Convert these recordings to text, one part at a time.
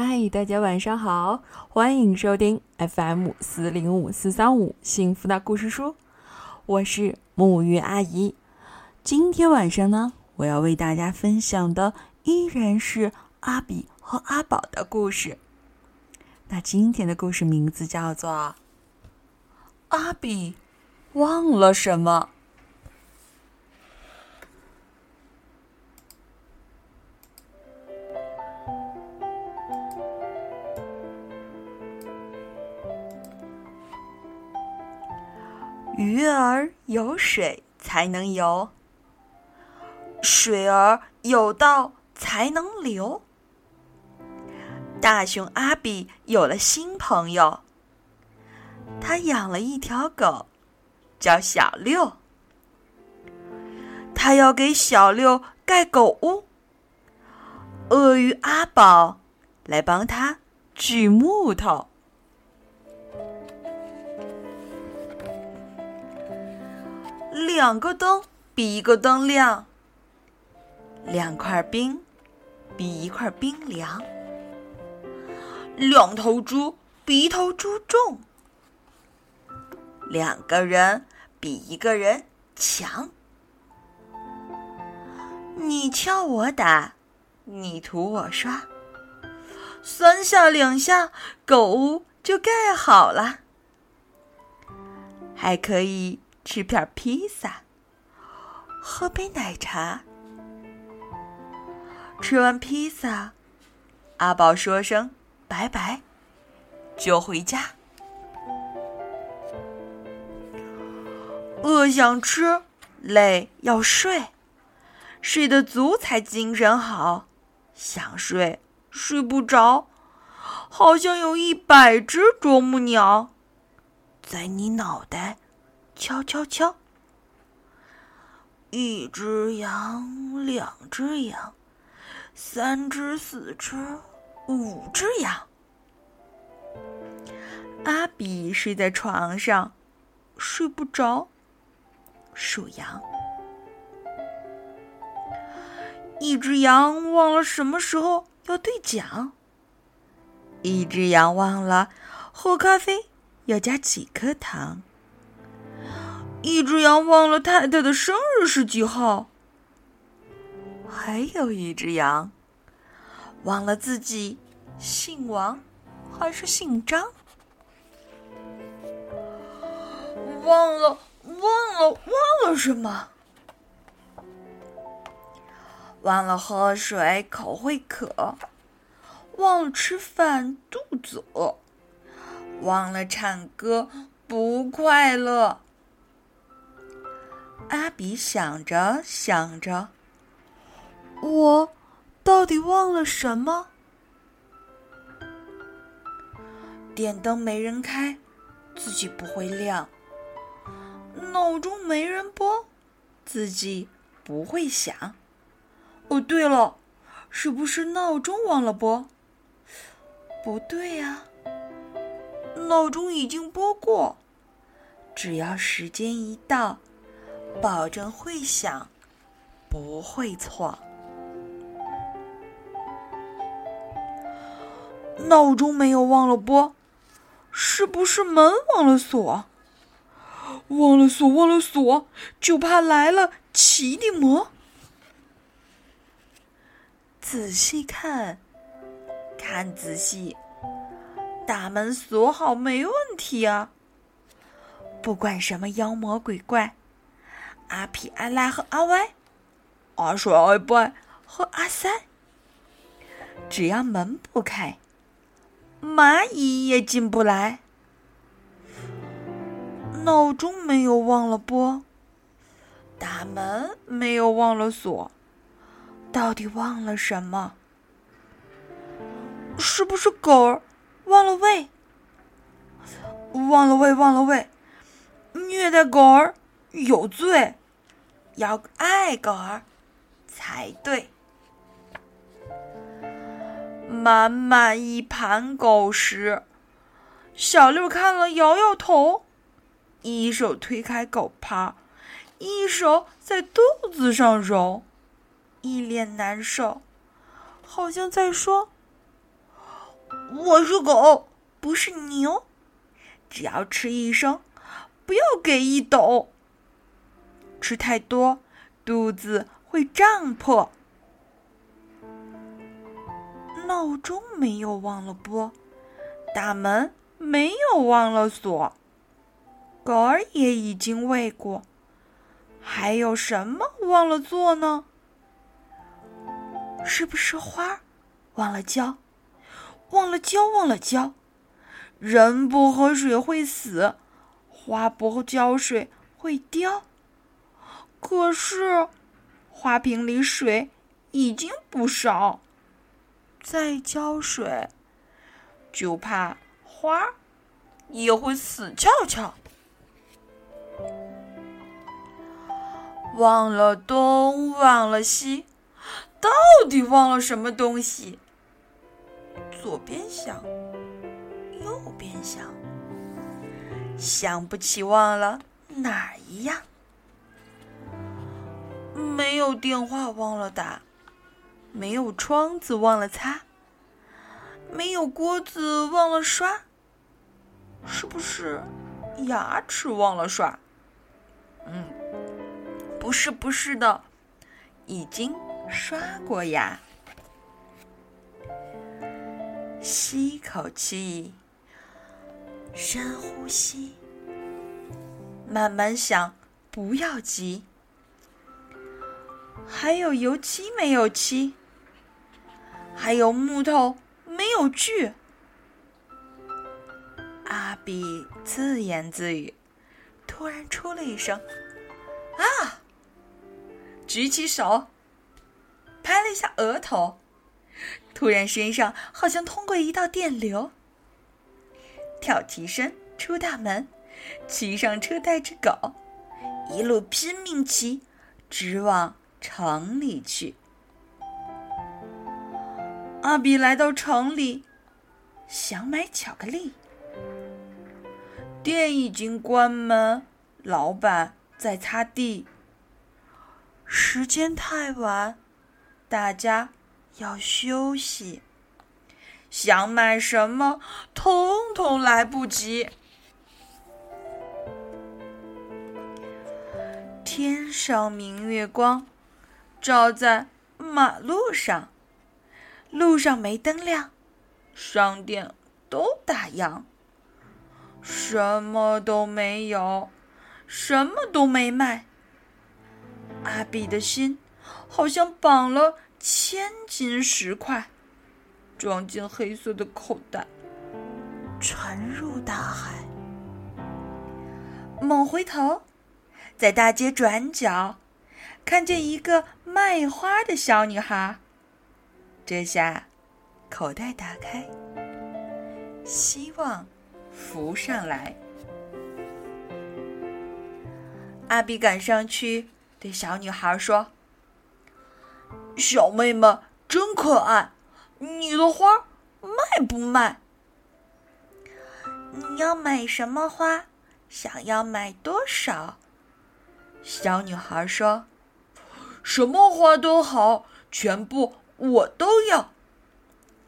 嗨，大家晚上好，欢迎收听 FM 四零五四三五幸福的故事书，我是木鱼阿姨。今天晚上呢，我要为大家分享的依然是阿比和阿宝的故事。那今天的故事名字叫做《阿比忘了什么》。鱼儿有水才能游，水儿有道才能流。大熊阿比有了新朋友，他养了一条狗，叫小六。他要给小六盖狗屋，鳄鱼阿宝来帮他锯木头。两个灯比一个灯亮，两块冰比一块冰凉，两头猪比一头猪重，两个人比一个人强。你敲我打，你涂我刷，三下两下，狗屋就盖好了，还可以。吃片披萨，喝杯奶茶。吃完披萨，阿宝说声拜拜，就回家。饿想吃，累要睡，睡得足才精神好。想睡睡不着，好像有一百只啄木鸟在你脑袋。敲敲敲！一只羊，两只羊，三只、四只、五只羊。阿比睡在床上，睡不着，数羊。一只羊忘了什么时候要兑奖，一只羊忘了喝咖啡要加几颗糖。一只羊忘了太太的生日是几号，还有一只羊忘了自己姓王还是姓张，忘了忘了忘了什么？忘了喝水口会渴，忘了吃饭肚子饿，忘了唱歌不快乐。阿比想着想着，我到底忘了什么？电灯没人开，自己不会亮；闹钟没人拨，自己不会响。哦，对了，是不是闹钟忘了拨？不对呀，闹钟已经拨过，只要时间一到。保证会响，不会错。闹钟没有忘了拨，是不是门忘了锁？忘了锁，忘了锁，就怕来了奇的魔。仔细看，看仔细，大门锁好没问题啊！不管什么妖魔鬼怪。阿皮、阿拉和阿歪，阿水、阿伯和阿三，只要门不开，蚂蚁也进不来。闹钟没有忘了拨，大门没有忘了锁，到底忘了什么？是不是狗儿忘了喂？忘了喂，忘了喂，虐待狗儿有罪。要爱狗儿才对。满满一盘狗食，小六看了摇摇头，一手推开狗趴，一手在肚子上揉，一脸难受，好像在说：“我是狗，不是牛。只要吃一升，不要给一斗。吃太多，肚子会胀破。闹钟没有忘了拨，大门没有忘了锁。狗儿也已经喂过，还有什么忘了做呢？是不是花忘了浇？忘了浇，忘了浇。人不喝水会死，花不浇水会凋。可是花瓶里水已经不少，再浇水，就怕花也会死翘翘。忘了东，忘了西，到底忘了什么东西？左边想，右边想，想不起忘了哪儿一样。没有电话忘了打，没有窗子忘了擦，没有锅子忘了刷，是不是牙齿忘了刷？嗯，不是，不是的，已经刷过牙。吸一口气，深呼吸，慢慢想，不要急。还有油漆没有漆，还有木头没有锯。阿比自言自语，突然出了一声：“啊！”举起手，拍了一下额头。突然，身上好像通过一道电流。跳起身，出大门，骑上车，带着狗，一路拼命骑，直往城里去。阿比来到城里，想买巧克力，店已经关门，老板在擦地。时间太晚，大家。要休息，想买什么，通通来不及。天上明月光，照在马路上，路上没灯亮，商店都打烊，什么都没有，什么都没卖。阿比的心好像绑了。千金石块装进黑色的口袋，沉入大海。猛回头，在大街转角看见一个卖花的小女孩。这下，口袋打开，希望浮上来。阿比赶上去对小女孩说。小妹妹真可爱，你的花卖不卖？你要买什么花？想要买多少？小女孩说：“什么花都好，全部我都要。”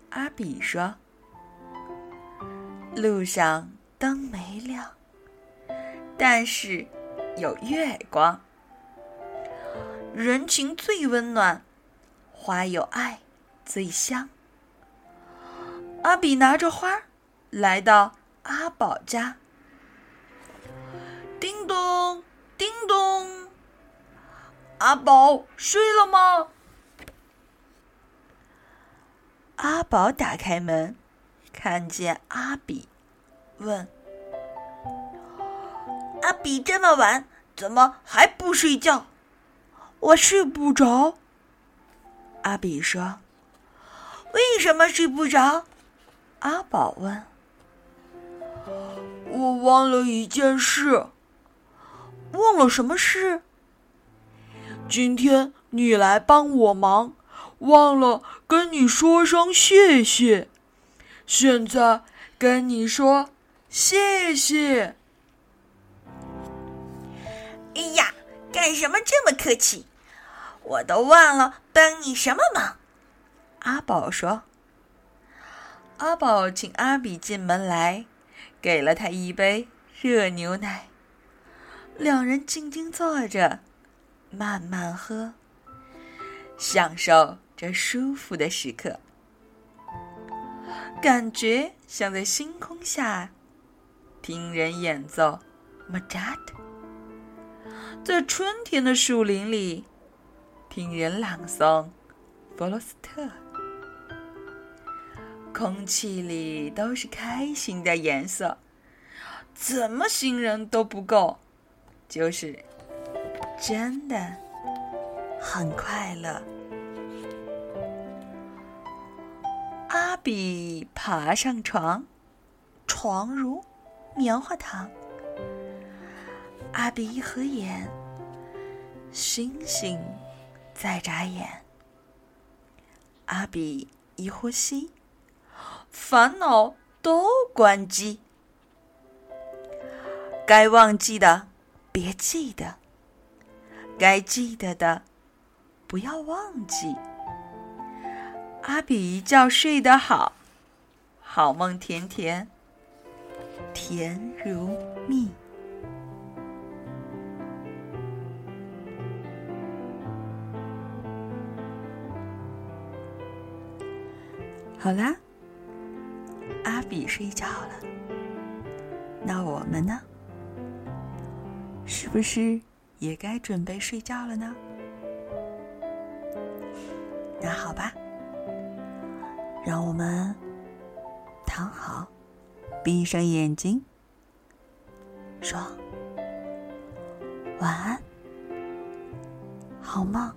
阿比说：“路上灯没亮，但是有月光，人情最温暖。”花有爱，最香。阿比拿着花来到阿宝家，叮咚，叮咚，阿宝睡了吗？阿宝打开门，看见阿比，问：“阿比这么晚，怎么还不睡觉？”我睡不着。阿比说：“为什么睡不着？”阿宝问。“我忘了一件事。”“忘了什么事？”“今天你来帮我忙，忘了跟你说声谢谢。现在跟你说谢谢。”“哎呀，干什么这么客气？”我都忘了帮你什么忙，阿宝说：“阿宝请阿比进门来，给了他一杯热牛奶。两人静静坐着，慢慢喝，享受这舒服的时刻，感觉像在星空下听人演奏《m a j a t 在春天的树林里听人朗诵弗罗斯特。空气里都是开心的颜色，怎么形容都不够，就是真的很快乐。阿比爬上床，床如棉花糖。阿比一合眼，星星在眨眼。阿比一呼吸。烦恼都关机，该忘记的别记得，该记得的不要忘记。阿比一觉睡得好，好梦甜甜，甜如蜜。好啦。阿比睡觉了，那我们呢？是不是也该准备睡觉了呢？那好吧，让我们躺好，闭上眼睛，说晚安，好梦。